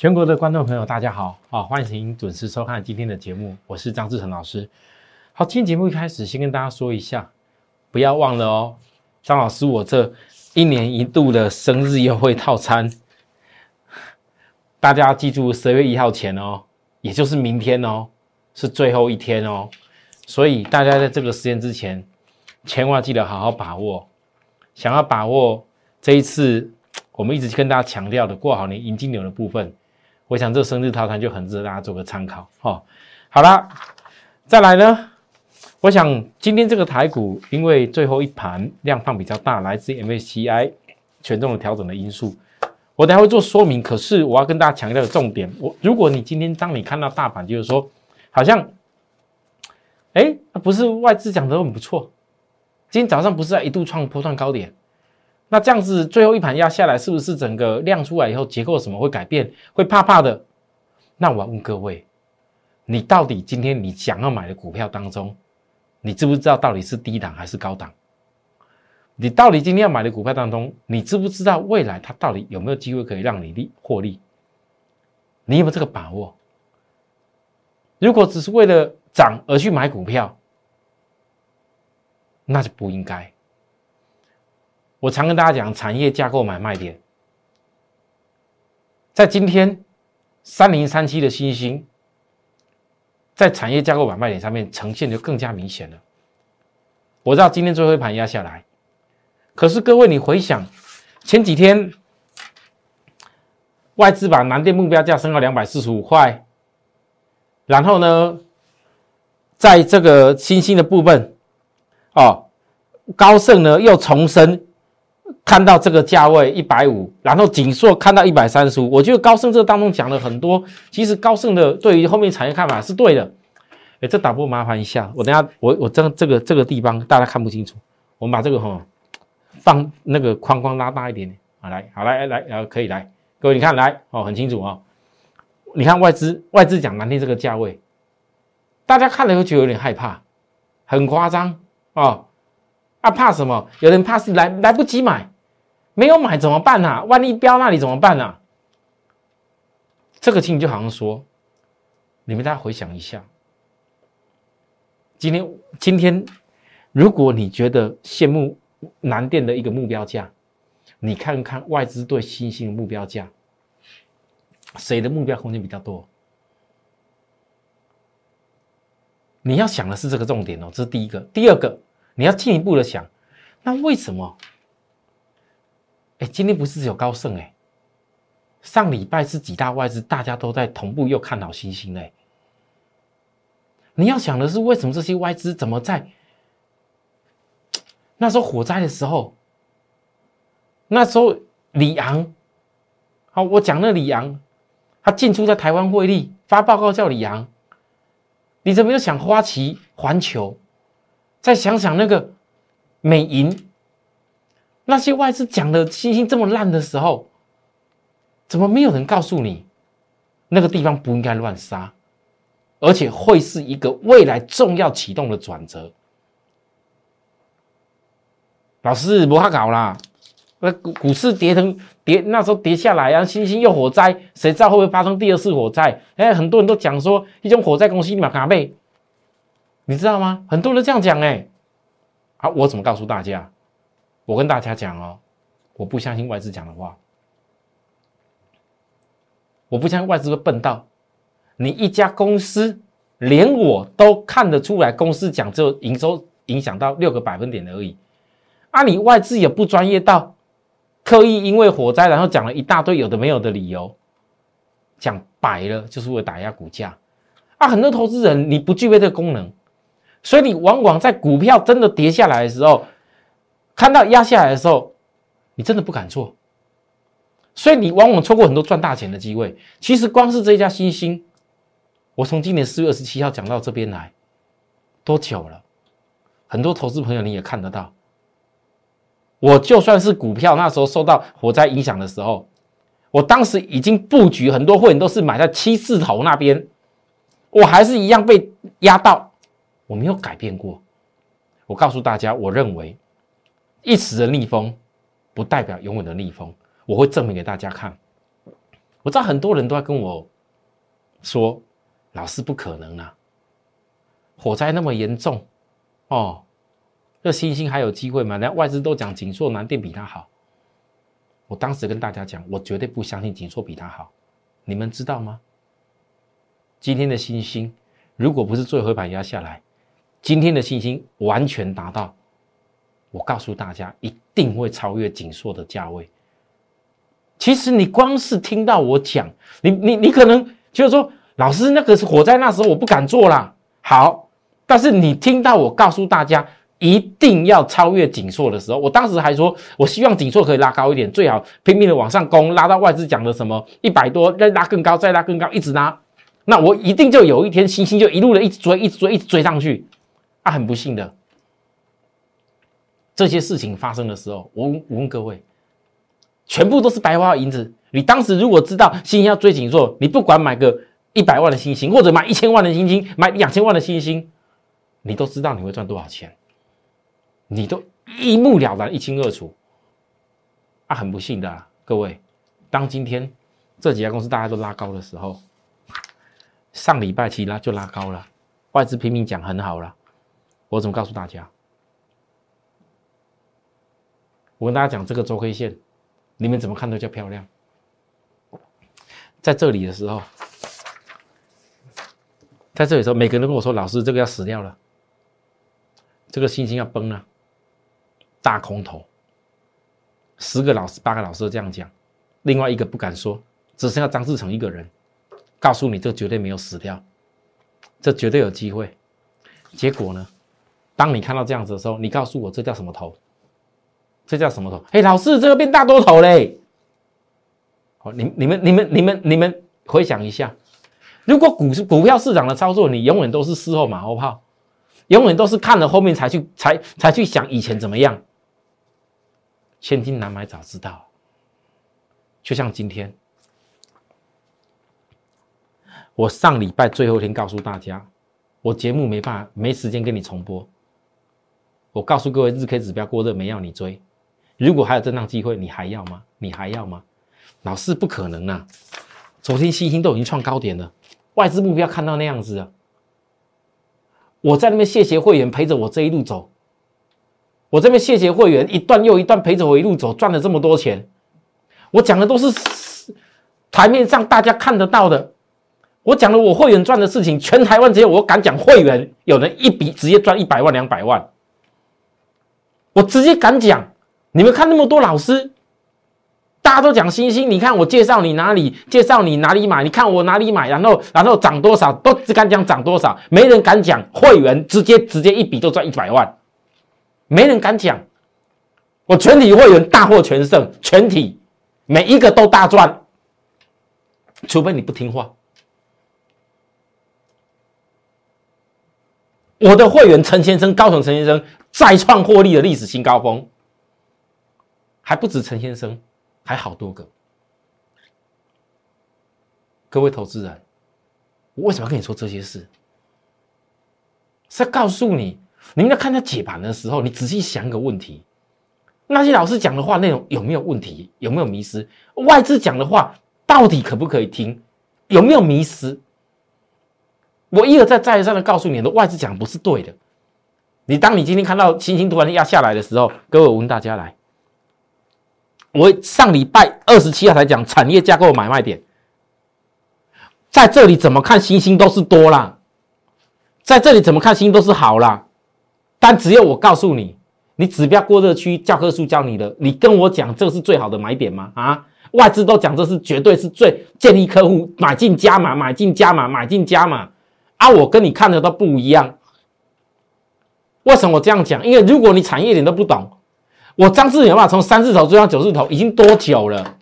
全国的观众朋友，大家好，好，欢迎准时收看今天的节目，我是张志成老师。好，今天节目一开始，先跟大家说一下，不要忘了哦，张老师我这一年一度的生日优惠套餐，大家记住十月一号前哦，也就是明天哦，是最后一天哦，所以大家在这个时间之前，千万记得好好把握。想要把握这一次，我们一直跟大家强调的过好年迎金牛的部分。我想这生日套餐就很值得大家做个参考哦。好了，再来呢，我想今天这个台股因为最后一盘量放比较大，来自 MACI 权重的调整的因素，我等下会做说明。可是我要跟大家强调的重点，我如果你今天当你看到大盘，就是说好像，哎，不是外资讲的很不错，今天早上不是在一度创波段高点。那这样子最后一盘压下来，是不是整个量出来以后结构什么会改变，会怕怕的？那我要问各位，你到底今天你想要买的股票当中，你知不知道到底是低档还是高档？你到底今天要买的股票当中，你知不知道未来它到底有没有机会可以让你利获利？你有没有这个把握？如果只是为了涨而去买股票，那就不应该。我常跟大家讲，产业架构买卖点，在今天三零三七的新星，在产业架构买卖点上面呈现就更加明显了。我知道今天最后一盘压下来，可是各位你回想前几天，外资把南电目标价升到两百四十五块，然后呢，在这个新兴的部分，哦，高盛呢又重申。看到这个价位一百五，然后锦硕看到一百三十五，我觉得高盛这当中讲了很多，其实高盛的对于后面产业看法是对的。哎，这打波麻烦一下，我等下我我这这个这个地方大家看不清楚，我们把这个哈放那个框框拉大一点点，好来，好来来来，可以来，各位你看来哦，很清楚哦。你看外资外资讲难听这个价位，大家看了会觉得有点害怕，很夸张啊。啊，怕什么？有人怕是来来不及买，没有买怎么办呢？万一飙那里怎么办呢？这个情就好像说，你们大家回想一下，今天今天，如果你觉得羡慕南电的一个目标价，你看看外资对新兴的目标价，谁的目标空间比较多？你要想的是这个重点哦，这是第一个，第二个。你要进一步的想，那为什么？哎，今天不是只有高盛哎，上礼拜是几大外资，大家都在同步又看好新兴嘞。你要想的是，为什么这些外资怎么在那时候火灾的时候，那时候李昂，好，我讲那李昂，他进出在台湾汇利发报告叫李昂，你怎么又想花旗环球？再想想那个美银，那些外资讲的星星这么烂的时候，怎么没有人告诉你那个地方不应该乱杀，而且会是一个未来重要启动的转折？老师不怕搞啦，那股股市跌成跌，那时候跌下来啊，星星又火灾，谁知道会不会发生第二次火灾？哎，很多人都讲说一种火灾公司立马卡背。你知道吗？很多人这样讲哎，啊，我怎么告诉大家？我跟大家讲哦，我不相信外资讲的话，我不相信外资会笨到你一家公司连我都看得出来，公司讲只有营收影响到六个百分点而已，啊，你外资也不专业到刻意因为火灾然后讲了一大堆有的没有的理由，讲白了就是为了打压股价啊，很多投资人你不具备这个功能。所以你往往在股票真的跌下来的时候，看到压下来的时候，你真的不敢做，所以你往往错过很多赚大钱的机会。其实光是这家新兴，我从今年四月二十七号讲到这边来，多久了？很多投资朋友你也看得到。我就算是股票那时候受到火灾影响的时候，我当时已经布局很多会员都是买在七字头那边，我还是一样被压到，我没有改变过。我告诉大家，我认为一时的逆风不代表永远的逆风，我会证明给大家看。我知道很多人都在跟我说，老师不可能啊，火灾那么严重哦。这星星还有机会吗？连外资都讲锦硕南电比它好。我当时跟大家讲，我绝对不相信锦硕比它好。你们知道吗？今天的星星，如果不是最后一盘压下来，今天的信心完全达到，我告诉大家，一定会超越锦硕的价位。其实你光是听到我讲，你你你可能就是说，老师那个是火灾那时候我不敢做啦。好，但是你听到我告诉大家。一定要超越紧缩的时候，我当时还说，我希望紧缩可以拉高一点，最好拼命的往上攻，拉到外资讲的什么一百多，再拉更高，再拉更高，一直拉，那我一定就有一天星星就一路的一直追，一直追，一直追上去。啊，很不幸的，这些事情发生的时候，我我问各位，全部都是白花银子。你当时如果知道星星要追紧做，你不管买个一百万的星星，或者买一千万的星星，买两千万的星星，你都知道你会赚多少钱。你都一目了然、一清二楚，啊，很不幸的各位，当今天这几家公司大家都拉高的时候，上礼拜其拉就拉高了，外资拼命讲很好了，我怎么告诉大家？我跟大家讲这个周 K 线，你们怎么看都叫漂亮，在这里的时候，在这里的时候，每个人都跟我说：“老师，这个要死掉了，这个信心要崩了。”大空头，十个老师八个老师都这样讲，另外一个不敢说，只剩下张志成一个人，告诉你这绝对没有死掉，这绝对有机会。结果呢，当你看到这样子的时候，你告诉我这叫什么头？这叫什么头？哎，老师，这个变大多头嘞！好，你你们你们你们你们回想一下，如果股市股票市场的操作，你永远都是事后马后炮，永远都是看了后面才去才才去想以前怎么样。千金难买早知道，就像今天，我上礼拜最后一天告诉大家，我节目没办法，没时间跟你重播。我告诉各位，日 K 指标过热没要你追，如果还有震荡机会，你还要吗？你还要吗？老四不可能啊！昨天星星都已经创高点了，外资目标看到那样子啊，我在那边谢谢会员陪着我这一路走。我这边谢谢会员一段又一段陪着我一路走，赚了这么多钱。我讲的都是台面上大家看得到的。我讲了我会员赚的事情，全台湾只有我敢讲会员有人一笔直接赚一百万两百万。我直接敢讲，你们看那么多老师，大家都讲星星，你看我介绍你哪里，介绍你哪里买，你看我哪里买，然后然后涨多少，都只敢讲涨多少，没人敢讲会员直接直接一笔就赚一百万。没人敢讲，我全体会员大获全胜，全体每一个都大赚，除非你不听话。我的会员陈先生、高层陈先生再创获利的历史新高峰，还不止陈先生，还好多个。各位投资人，我为什么要跟你说这些事？是要告诉你。你们在看他解盘的时候，你仔细想一个问题：那些老师讲的话内容有没有问题？有没有迷失？外资讲的话到底可不可以听？有没有迷失？我一而再、再而三的告诉你，的外资讲不是对的。你当你今天看到星星突然压下来的时候，各位我问大家来，我上礼拜二十七号才讲产业架构买卖点，在这里怎么看星星都是多啦，在这里怎么看星星都是好啦。但只有我告诉你，你指标过热区，教科书教你的，你跟我讲这是最好的买点吗？啊，外资都讲这是绝对是最建议客户买进加码，买进加码，买进加码。啊，我跟你看的都不一样。为什么我这样讲？因为如果你产业点都不懂，我张志远嘛从三字头追到九字头，已经多久了？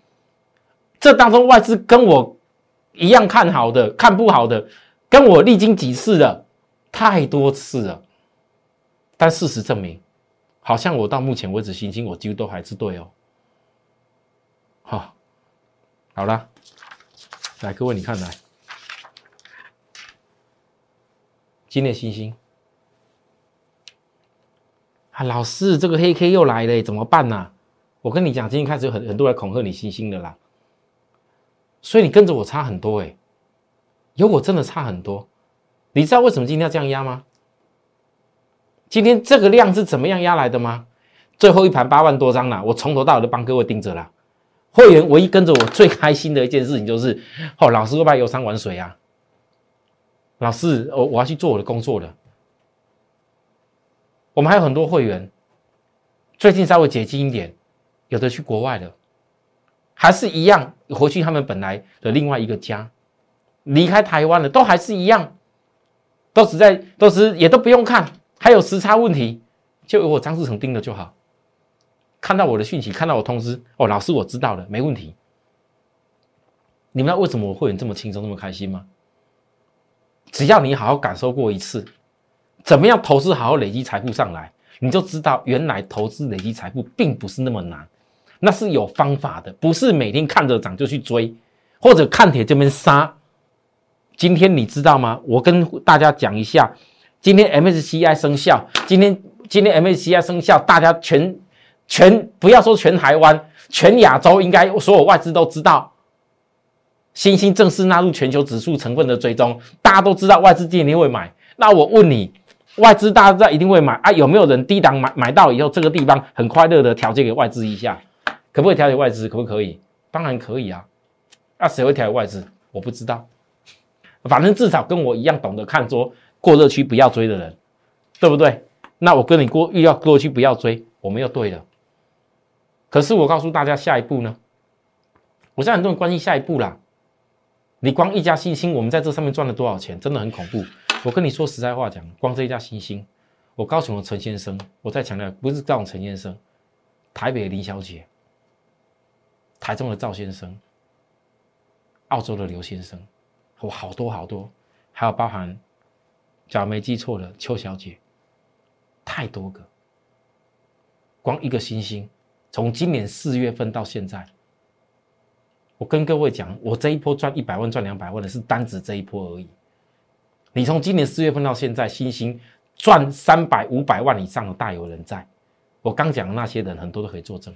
这当中外资跟我一样看好的、看不好的，跟我历经几次的，太多次了。但事实证明，好像我到目前为止，星星我几乎都还是对哦。好，好了，来各位你看来，今天星星啊，老师这个黑 K 又来了，怎么办呢？我跟你讲，今天开始有很很多人恐吓你星星的啦，所以你跟着我差很多哎，有我真的差很多。你知道为什么今天要这样压吗？今天这个量是怎么样压来的吗？最后一盘八万多张了，我从头到尾都帮各位盯着了。会员唯一跟着我最开心的一件事情就是，哦，老师会不会游山玩水啊？老师，我我要去做我的工作了。我们还有很多会员，最近稍微解禁一点，有的去国外了，还是一样回去他们本来的另外一个家，离开台湾了，都还是一样，都只在，都是也都不用看。还有时差问题，就由我张志成盯了就好。看到我的讯息，看到我通知，哦，老师我知道了，没问题。你们知道为什么我会员这么轻松、这么开心吗？只要你好好感受过一次，怎么样投资好好累积财富上来，你就知道原来投资累积财富并不是那么难，那是有方法的，不是每天看着涨就去追，或者看铁这边杀。今天你知道吗？我跟大家讲一下。今天 MSCI 生效，今天今天 MSCI 生效，大家全全不要说全台湾，全亚洲应该所有外资都知道，新兴正式纳入全球指数成分的追踪，大家都知道外资今天会买。那我问你，外资大家知道一定会买啊？有没有人低档买买到以后，这个地方很快乐的调节给外资一下？可不可以调节外资？可不可以？当然可以啊。那谁会调节外资？我不知道，反正至少跟我一样懂得看桌。过热区不要追的人，对不对？那我跟你过遇到过热区不要追，我们又对了。可是我告诉大家，下一步呢？我现在很多人关心下一步啦。你光一家新星，我们在这上面赚了多少钱？真的很恐怖。我跟你说实在话讲，光这一家新星，我高雄的陈先生，我再强调，不是高雄陈先生，台北的林小姐，台中的赵先生，澳洲的刘先生，我好多好多，还有包含。假如没记错的，邱小姐，太多个，光一个星星，从今年四月份到现在，我跟各位讲，我这一波赚一百万、赚两百万的是单指这一波而已。你从今年四月份到现在，星星赚三百、五百万以上的大有人在。我刚讲的那些人，很多都可以作证。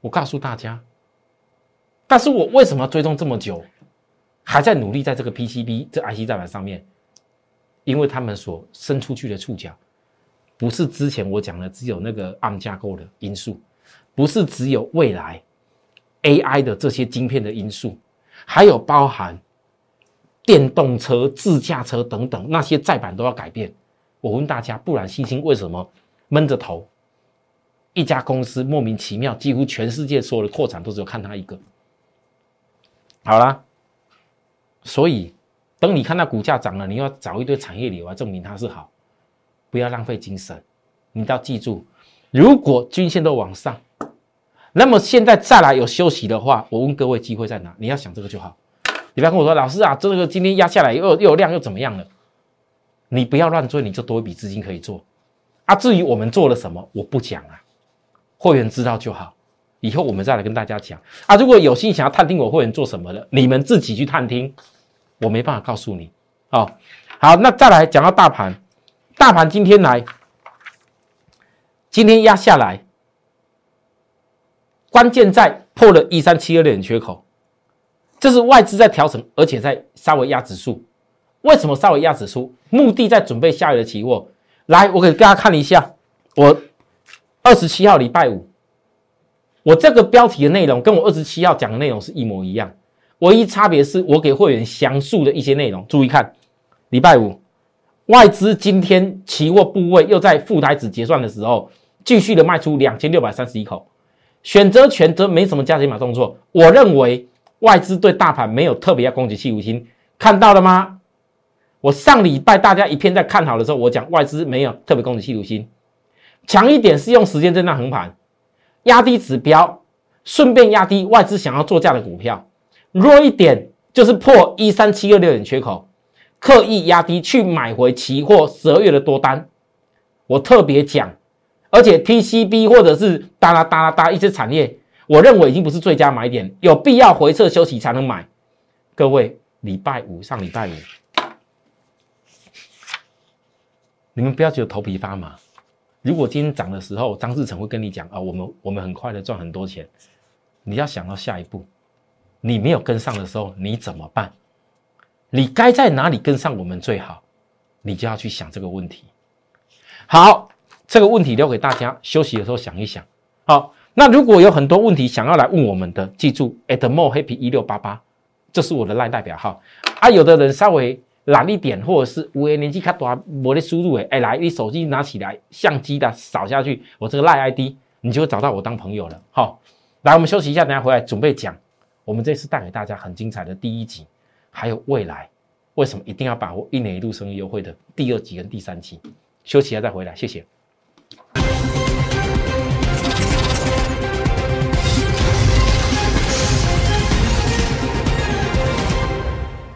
我告诉大家，但是我为什么追踪这么久？还在努力在这个 PCB 这 IC 载板上面，因为他们所伸出去的触角，不是之前我讲的只有那个 ARM 架构的因素，不是只有未来 AI 的这些晶片的因素，还有包含电动车、自驾车等等那些再版都要改变。我问大家，不然星星为什么闷着头？一家公司莫名其妙，几乎全世界所有的扩产都只有看他一个。好了。所以，等你看到股价涨了，你要找一堆产业理由来证明它是好，不要浪费精神。你要记住，如果均线都往上，那么现在再来有休息的话，我问各位机会在哪？你要想这个就好。你不要跟我说，老师啊，这个今天压下来又又有量又怎么样了？你不要乱追，你就多一笔资金可以做。啊，至于我们做了什么，我不讲啊，会员知道就好。以后我们再来跟大家讲啊。如果有心想要探听我会员做什么的，你们自己去探听。我没办法告诉你，哦，好，那再来讲到大盘，大盘今天来，今天压下来，关键在破了一三七二点缺口，这是外资在调整，而且在稍微压指数。为什么稍微压指数？目的在准备下月的期货。来，我给大家看一下，我二十七号礼拜五，我这个标题的内容跟我二十七号讲的内容是一模一样。唯一差别是我给会员详述的一些内容，注意看。礼拜五，外资今天期货部位又在副台子结算的时候，继续的卖出两千六百三十一口。选择权则没什么加减码动作。我认为外资对大盘没有特别要攻击气无心，看到了吗？我上礼拜大家一片在看好的时候，我讲外资没有特别攻击气无心。强一点是用时间震荡横盘，压低指标，顺便压低外资想要做价的股票；弱一点就是破一三七二六点缺口，刻意压低去买回期货十二月的多单。我特别讲，而且 PCB 或者是哒啦哒啦哒一些产业，我认为已经不是最佳买点，有必要回撤休息才能买。各位，礼拜五上礼拜五，你们不要觉得头皮发麻。如果今天涨的时候，张志成会跟你讲啊，我们我们很快的赚很多钱，你要想到下一步，你没有跟上的时候，你怎么办？你该在哪里跟上我们最好？你就要去想这个问题。好，这个问题留给大家休息的时候想一想。好，那如果有很多问题想要来问我们的，记住 at more happy 一六八八，这是我的赖代表号啊。有的人稍微。懒一点，或者是五年年纪卡短，没得输入诶，哎，来，你手机拿起来，相机的扫下去，我这个赖 ID，你就会找到我当朋友了。好，来，我们休息一下，等下回来准备讲，我们这次带给大家很精彩的第一集，还有未来为什么一定要把握一年一度生日优惠的第二集跟第三集，休息一下再回来，谢谢。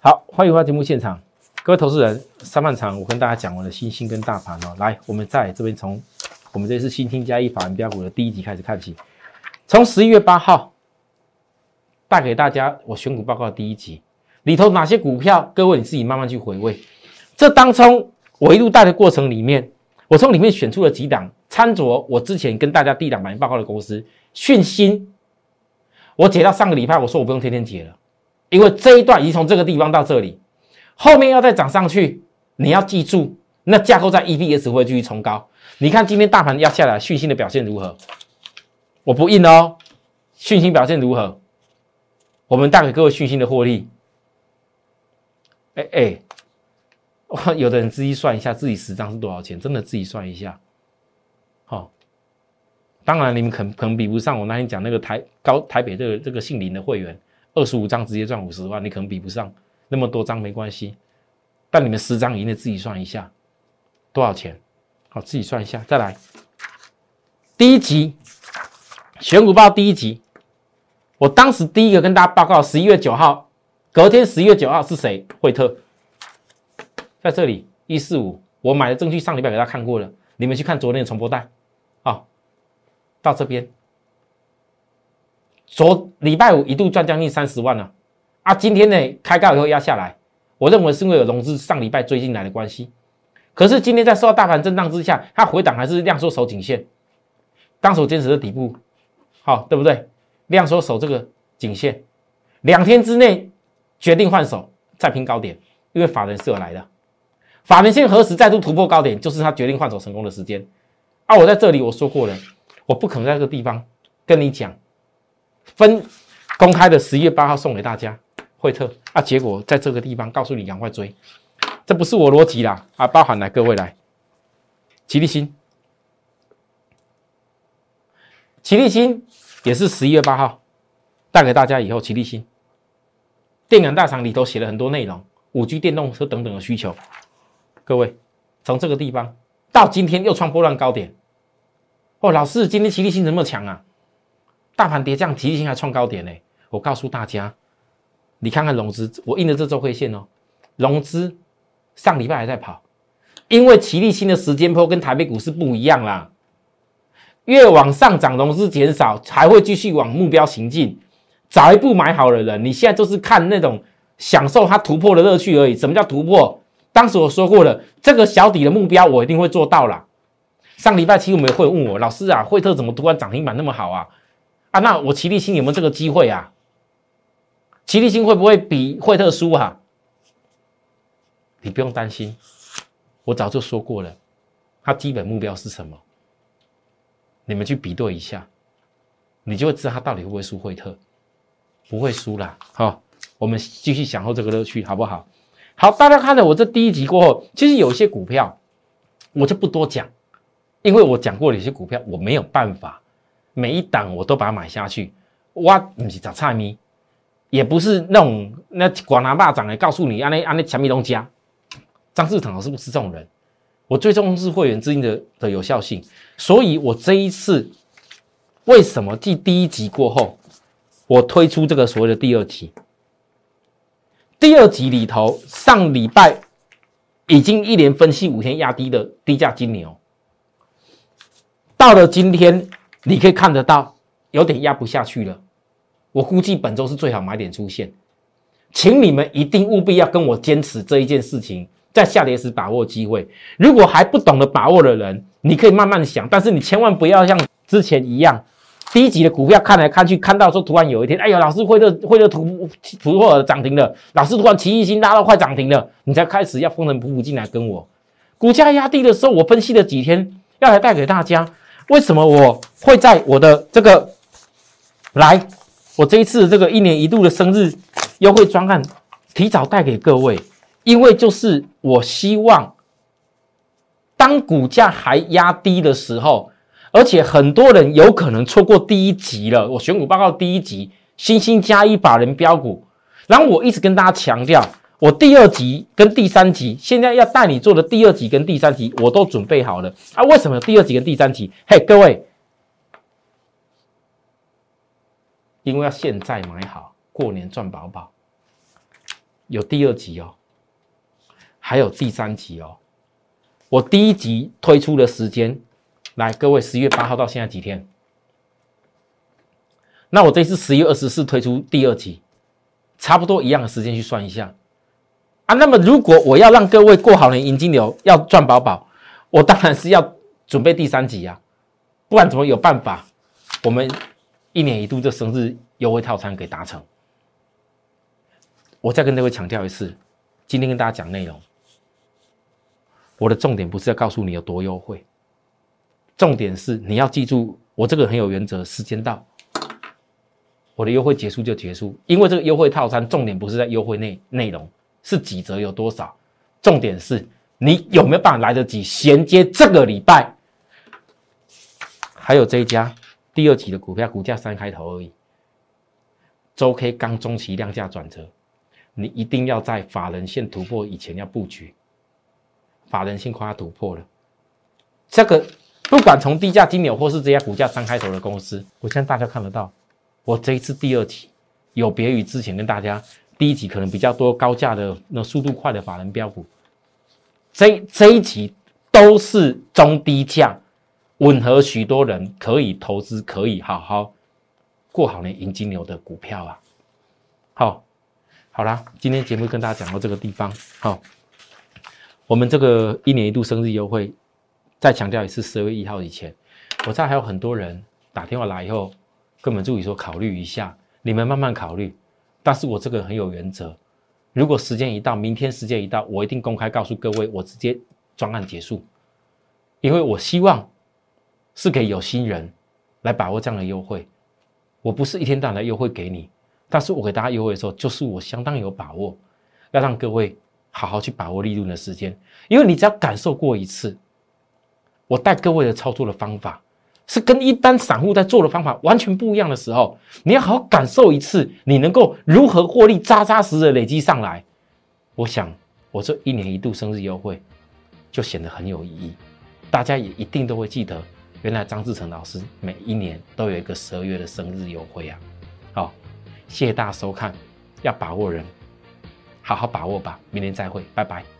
好，欢迎回到节目现场。各位投资人，上半场我跟大家讲完了新兴跟大盘哦，来，我们在这边从我们这次新听加一法人标股的第一集开始看起，从十一月八号带给大家我选股报告的第一集里头哪些股票，各位你自己慢慢去回味。这当中我一路带的过程里面，我从里面选出了几档参酌我之前跟大家第一档买报告的公司讯芯，我解到上个礼拜，我说我不用天天解了，因为这一段已经从这个地方到这里。后面要再涨上去，你要记住，那架构在 EPS 会继续冲高。你看今天大盘压下来，讯息的表现如何？我不印哦，讯息表现如何？我们带给各位讯息的获利。哎哎，有的人自己算一下，自己十张是多少钱？真的自己算一下。好，当然你们可可能比不上我那天讲那个台高台北这个这个姓林的会员，二十五张直接赚五十万，你可能比不上。那么多张没关系，但你们十张以内自己算一下多少钱？好，自己算一下。再来，第一集选股报第一集，我当时第一个跟大家报告，十一月九号，隔天十一月九号是谁？惠特，在这里一四五，我买的证据上礼拜给大家看过了，你们去看昨天的重播带啊，到这边，昨礼拜五一度赚将近三十万了。啊，今天呢开高以后压下来，我认为是因为有融资上礼拜追进来的关系。可是今天在受到大盘震荡之下，它回档还是量缩守颈线，当手坚持的底部，好对不对？量缩守这个颈线，两天之内决定换手再拼高点，因为法人是有来的。法人线何时再度突破高点，就是他决定换手成功的时间。啊，我在这里我说过了，我不可能在这个地方跟你讲分公开的十一月八号送给大家。惠特啊，结果在这个地方告诉你赶快追，这不是我逻辑啦啊！包含来各位来，齐力新，齐力新也是十一月八号带给大家以后，齐力新电感大厂里头写了很多内容，五 G 电动车等等的需求，各位从这个地方到今天又创波段高点，哦，老师今天齐力新怎么强啊？大盘跌这样，齐力新还创高点呢？我告诉大家。你看看融资，我印的这周 K 线哦，融资上礼拜还在跑，因为齐力新的时间波跟台北股市不一样啦，越往上涨融资减少，还会继续往目标行进。早一步买好的人，你现在就是看那种享受它突破的乐趣而已。什么叫突破？当时我说过了，这个小底的目标我一定会做到啦。上礼拜七我们会问我老师啊，惠特怎么突然涨停板那么好啊？啊，那我齐力新有没有这个机会啊？齐力新会不会比惠特输哈？你不用担心，我早就说过了，它基本目标是什么？你们去比对一下，你就会知道它到底会不会输惠特，不会输啦。好，我们继续享受这个乐趣，好不好？好，大家看了我这第一集过后，其实有些股票我就不多讲，因为我讲过有些股票我没有办法每一档我都把它买下去，我不是找菜咪。也不是那种那管拿霸掌来告诉你，安那安那强米东家，张志腾老师不是这种人。我最重视会员资金的的有效性，所以我这一次为什么继第一集过后，我推出这个所谓的第二集？第二集里头，上礼拜已经一连分析五天压低的低价金牛，到了今天，你可以看得到有点压不下去了。我估计本周是最好买点出现，请你们一定务必要跟我坚持这一件事情，在下跌时把握机会。如果还不懂得把握的人，你可以慢慢想，但是你千万不要像之前一样。低级的股票看来看去，看到说突然有一天，哎呦，老师会的会的突突破涨停了，老师突然奇异心拉到快涨停了，你才开始要风尘仆仆进来跟我。股价压低的时候，我分析了几天，要来带给大家。为什么我会在我的这个来，我这一次这个一年一度的生日优惠专案提早带给各位？因为就是我希望，当股价还压低的时候。而且很多人有可能错过第一集了。我选股报告第一集，星星加一把人标股。然后我一直跟大家强调，我第二集跟第三集现在要带你做的第二集跟第三集，我都准备好了。啊，为什么第二集跟第三集？嘿，各位，因为要现在买好，过年赚饱饱。有第二集哦，还有第三集哦。我第一集推出的时间。来，各位，十月八号到现在几天？那我这次十月二十四推出第二集，差不多一样的时间去算一下啊。那么如果我要让各位过好年迎金流，要赚饱饱，我当然是要准备第三集呀，不然怎么有办法？我们一年一度这生日优惠套餐给达成。我再跟各位强调一次，今天跟大家讲内容，我的重点不是要告诉你有多优惠。重点是你要记住，我这个很有原则。时间到，我的优惠结束就结束。因为这个优惠套餐重点不是在优惠内内容，是几折有多少。重点是你有没有办法来得及衔接这个礼拜。还有这一家第二期的股票，股价三开头而已。周 K 刚中期量价转折，你一定要在法人线突破以前要布局。法人线快要突破了，这个。不管从低价金牛或是这家股价三开头的公司，我相信大家看得到，我这一次第二期有别于之前跟大家第一集可能比较多高价的那速度快的法人标股，这这一集都是中低价，吻合许多人可以投资、可以好好过好年迎金牛的股票啊。好，好啦，今天节目跟大家讲到这个地方，好，我们这个一年一度生日优惠。再强调一次，十二月一号以前，我知道还有很多人打电话来以后，跟我们助理说考虑一下，你们慢慢考虑。但是我这个很有原则，如果时间一到，明天时间一到，我一定公开告诉各位，我直接专案结束，因为我希望是给有心人来把握这样的优惠。我不是一天到晚来优惠给你，但是我给大家优惠的时候，就是我相当有把握，要让各位好好去把握利润的时间，因为你只要感受过一次。我带各位的操作的方法，是跟一般散户在做的方法完全不一样的时候，你要好好感受一次，你能够如何获利，扎扎实实的累积上来。我想，我这一年一度生日优惠，就显得很有意义。大家也一定都会记得，原来张志成老师每一年都有一个十二月的生日优惠啊！好，谢谢大家收看，要把握人，好好把握吧。明年再会，拜拜。